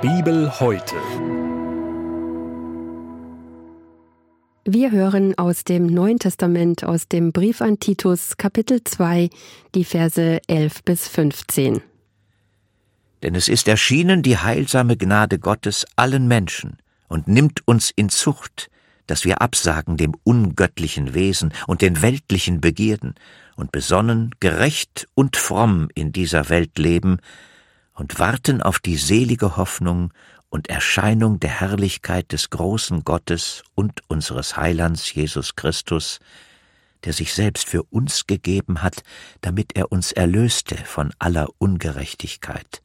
Bibel heute. Wir hören aus dem Neuen Testament, aus dem Brief an Titus, Kapitel 2, die Verse 11 bis 15. Denn es ist erschienen die heilsame Gnade Gottes allen Menschen und nimmt uns in Zucht, dass wir absagen dem ungöttlichen Wesen und den weltlichen Begierden und besonnen, gerecht und fromm in dieser Welt leben und warten auf die selige Hoffnung und Erscheinung der Herrlichkeit des großen Gottes und unseres Heilands Jesus Christus, der sich selbst für uns gegeben hat, damit er uns erlöste von aller Ungerechtigkeit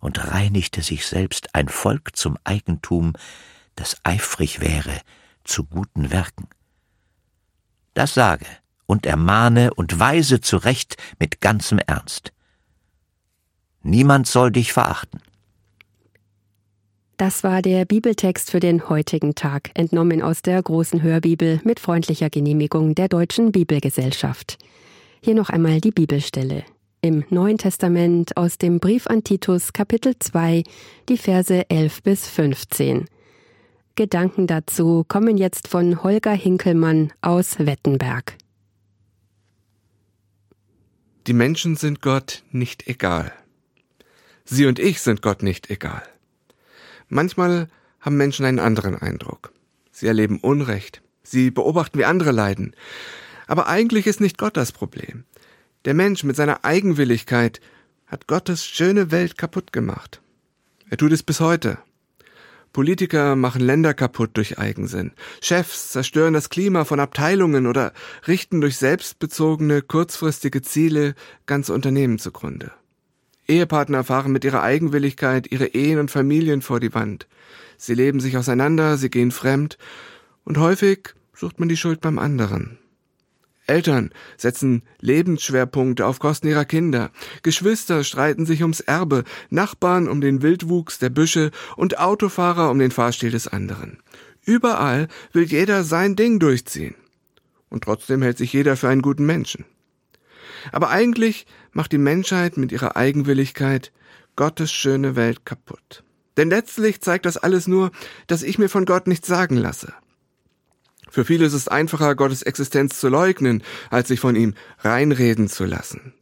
und reinigte sich selbst ein Volk zum Eigentum, das eifrig wäre zu guten Werken. Das sage und ermahne und weise zurecht mit ganzem Ernst. Niemand soll dich verachten. Das war der Bibeltext für den heutigen Tag, entnommen aus der großen Hörbibel mit freundlicher Genehmigung der Deutschen Bibelgesellschaft. Hier noch einmal die Bibelstelle. Im Neuen Testament aus dem Brief an Titus Kapitel 2, die Verse 11 bis 15. Gedanken dazu kommen jetzt von Holger Hinkelmann aus Wettenberg. Die Menschen sind Gott nicht egal. Sie und ich sind Gott nicht egal. Manchmal haben Menschen einen anderen Eindruck. Sie erleben Unrecht. Sie beobachten, wie andere leiden. Aber eigentlich ist nicht Gott das Problem. Der Mensch mit seiner Eigenwilligkeit hat Gottes schöne Welt kaputt gemacht. Er tut es bis heute. Politiker machen Länder kaputt durch Eigensinn. Chefs zerstören das Klima von Abteilungen oder richten durch selbstbezogene, kurzfristige Ziele ganze Unternehmen zugrunde. Ehepartner fahren mit ihrer Eigenwilligkeit ihre Ehen und Familien vor die Wand. Sie leben sich auseinander, sie gehen fremd und häufig sucht man die Schuld beim anderen. Eltern setzen Lebensschwerpunkte auf Kosten ihrer Kinder, Geschwister streiten sich ums Erbe, Nachbarn um den Wildwuchs der Büsche und Autofahrer um den Fahrstil des anderen. Überall will jeder sein Ding durchziehen. Und trotzdem hält sich jeder für einen guten Menschen. Aber eigentlich macht die Menschheit mit ihrer Eigenwilligkeit Gottes schöne Welt kaputt. Denn letztlich zeigt das alles nur, dass ich mir von Gott nichts sagen lasse. Für viele ist es einfacher, Gottes Existenz zu leugnen, als sich von ihm reinreden zu lassen.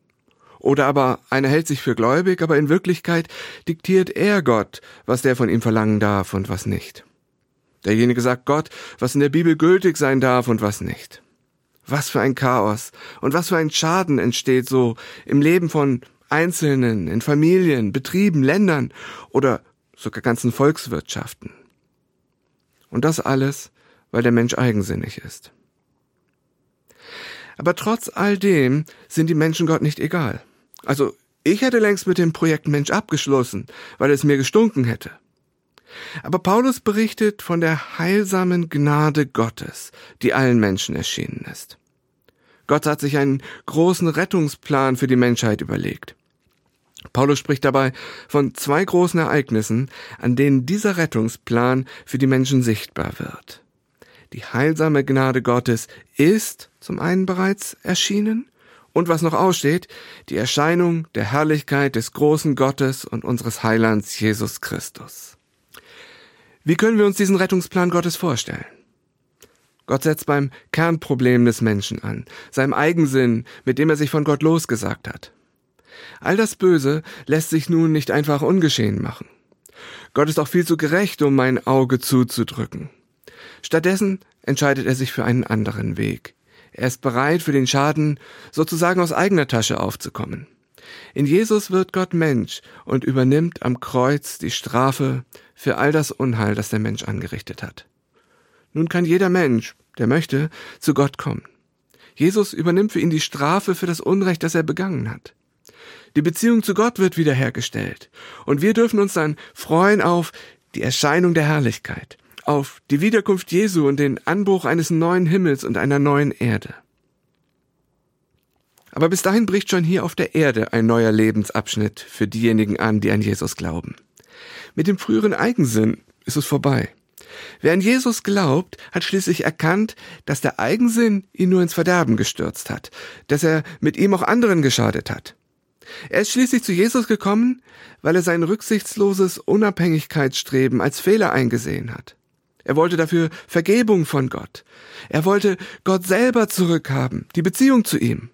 Oder aber einer hält sich für gläubig, aber in Wirklichkeit diktiert er Gott, was der von ihm verlangen darf und was nicht. Derjenige sagt Gott, was in der Bibel gültig sein darf und was nicht. Was für ein Chaos und was für ein Schaden entsteht so im Leben von Einzelnen, in Familien, Betrieben, Ländern oder sogar ganzen Volkswirtschaften. Und das alles, weil der Mensch eigensinnig ist. Aber trotz all dem sind die Menschen Gott nicht egal. Also ich hätte längst mit dem Projekt Mensch abgeschlossen, weil es mir gestunken hätte. Aber Paulus berichtet von der heilsamen Gnade Gottes, die allen Menschen erschienen ist. Gott hat sich einen großen Rettungsplan für die Menschheit überlegt. Paulus spricht dabei von zwei großen Ereignissen, an denen dieser Rettungsplan für die Menschen sichtbar wird. Die heilsame Gnade Gottes ist zum einen bereits erschienen und was noch aussteht, die Erscheinung der Herrlichkeit des großen Gottes und unseres Heilands Jesus Christus. Wie können wir uns diesen Rettungsplan Gottes vorstellen? Gott setzt beim Kernproblem des Menschen an, seinem Eigensinn, mit dem er sich von Gott losgesagt hat. All das Böse lässt sich nun nicht einfach ungeschehen machen. Gott ist auch viel zu gerecht, um mein Auge zuzudrücken. Stattdessen entscheidet er sich für einen anderen Weg. Er ist bereit, für den Schaden sozusagen aus eigener Tasche aufzukommen. In Jesus wird Gott Mensch und übernimmt am Kreuz die Strafe für all das Unheil, das der Mensch angerichtet hat. Nun kann jeder Mensch, der möchte, zu Gott kommen. Jesus übernimmt für ihn die Strafe für das Unrecht, das er begangen hat. Die Beziehung zu Gott wird wiederhergestellt, und wir dürfen uns dann freuen auf die Erscheinung der Herrlichkeit, auf die Wiederkunft Jesu und den Anbruch eines neuen Himmels und einer neuen Erde. Aber bis dahin bricht schon hier auf der Erde ein neuer Lebensabschnitt für diejenigen an, die an Jesus glauben. Mit dem früheren Eigensinn ist es vorbei. Wer an Jesus glaubt, hat schließlich erkannt, dass der Eigensinn ihn nur ins Verderben gestürzt hat, dass er mit ihm auch anderen geschadet hat. Er ist schließlich zu Jesus gekommen, weil er sein rücksichtsloses Unabhängigkeitsstreben als Fehler eingesehen hat. Er wollte dafür Vergebung von Gott. Er wollte Gott selber zurückhaben, die Beziehung zu ihm.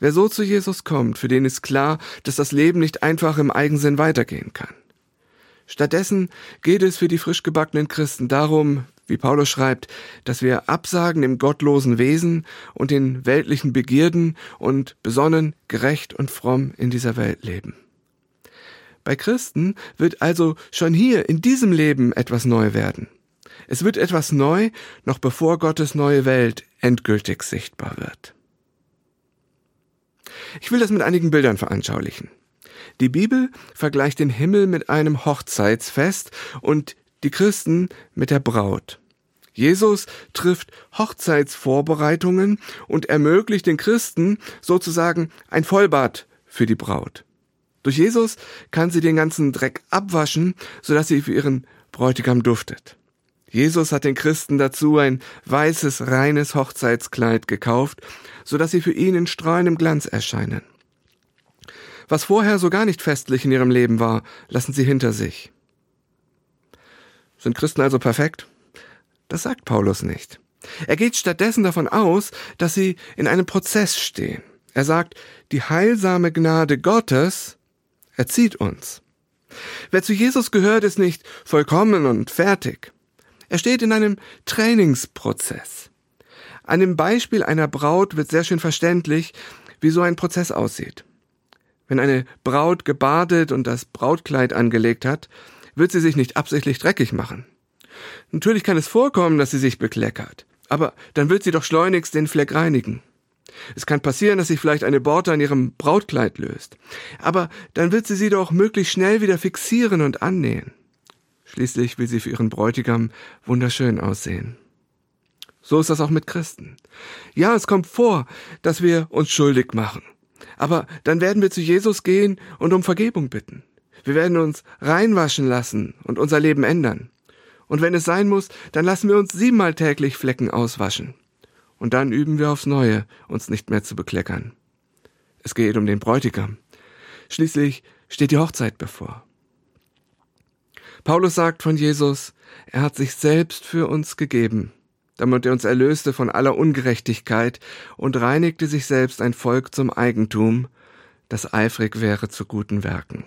Wer so zu Jesus kommt, für den ist klar, dass das Leben nicht einfach im Eigensinn weitergehen kann. Stattdessen geht es für die frisch gebackenen Christen darum, wie Paulus schreibt, dass wir absagen dem gottlosen Wesen und den weltlichen Begierden und besonnen, gerecht und fromm in dieser Welt leben. Bei Christen wird also schon hier in diesem Leben etwas neu werden. Es wird etwas neu, noch bevor Gottes neue Welt endgültig sichtbar wird. Ich will das mit einigen Bildern veranschaulichen. Die Bibel vergleicht den Himmel mit einem Hochzeitsfest und die Christen mit der Braut. Jesus trifft Hochzeitsvorbereitungen und ermöglicht den Christen sozusagen ein Vollbad für die Braut. Durch Jesus kann sie den ganzen Dreck abwaschen, sodass sie für ihren Bräutigam duftet. Jesus hat den Christen dazu ein weißes, reines Hochzeitskleid gekauft, sodass sie für ihn in strahlendem Glanz erscheinen. Was vorher so gar nicht festlich in ihrem Leben war, lassen sie hinter sich. Sind Christen also perfekt? Das sagt Paulus nicht. Er geht stattdessen davon aus, dass sie in einem Prozess stehen. Er sagt, die heilsame Gnade Gottes erzieht uns. Wer zu Jesus gehört, ist nicht vollkommen und fertig. Er steht in einem Trainingsprozess. An dem Beispiel einer Braut wird sehr schön verständlich, wie so ein Prozess aussieht. Wenn eine Braut gebadet und das Brautkleid angelegt hat, wird sie sich nicht absichtlich dreckig machen. Natürlich kann es vorkommen, dass sie sich bekleckert, aber dann wird sie doch schleunigst den Fleck reinigen. Es kann passieren, dass sich vielleicht eine Borte an ihrem Brautkleid löst, aber dann wird sie sie doch möglichst schnell wieder fixieren und annähen. Schließlich will sie für ihren Bräutigam wunderschön aussehen. So ist das auch mit Christen. Ja, es kommt vor, dass wir uns schuldig machen. Aber dann werden wir zu Jesus gehen und um Vergebung bitten. Wir werden uns reinwaschen lassen und unser Leben ändern. Und wenn es sein muss, dann lassen wir uns siebenmal täglich Flecken auswaschen. Und dann üben wir aufs Neue, uns nicht mehr zu bekleckern. Es geht um den Bräutigam. Schließlich steht die Hochzeit bevor. Paulus sagt von Jesus, er hat sich selbst für uns gegeben, damit er uns erlöste von aller Ungerechtigkeit und reinigte sich selbst ein Volk zum Eigentum, das eifrig wäre zu guten Werken.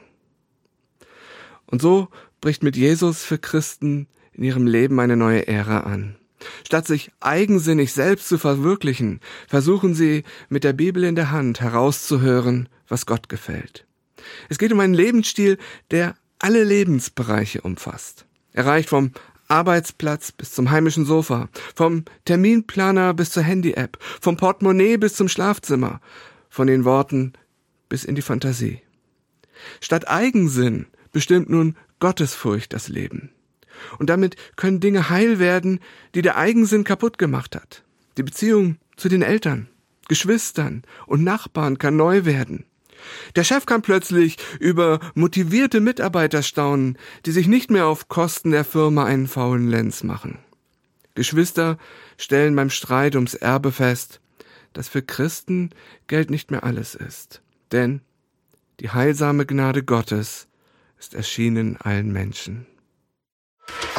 Und so bricht mit Jesus für Christen in ihrem Leben eine neue Ära an. Statt sich eigensinnig selbst zu verwirklichen, versuchen sie mit der Bibel in der Hand herauszuhören, was Gott gefällt. Es geht um einen Lebensstil, der alle Lebensbereiche umfasst. Er reicht vom Arbeitsplatz bis zum heimischen Sofa, vom Terminplaner bis zur Handy-App, vom Portemonnaie bis zum Schlafzimmer, von den Worten bis in die Fantasie. Statt Eigensinn bestimmt nun Gottesfurcht das Leben. Und damit können Dinge heil werden, die der Eigensinn kaputt gemacht hat. Die Beziehung zu den Eltern, Geschwistern und Nachbarn kann neu werden. Der Chef kann plötzlich über motivierte Mitarbeiter staunen, die sich nicht mehr auf Kosten der Firma einen faulen Lenz machen. Geschwister stellen beim Streit ums Erbe fest, dass für Christen Geld nicht mehr alles ist. Denn die heilsame Gnade Gottes ist erschienen allen Menschen.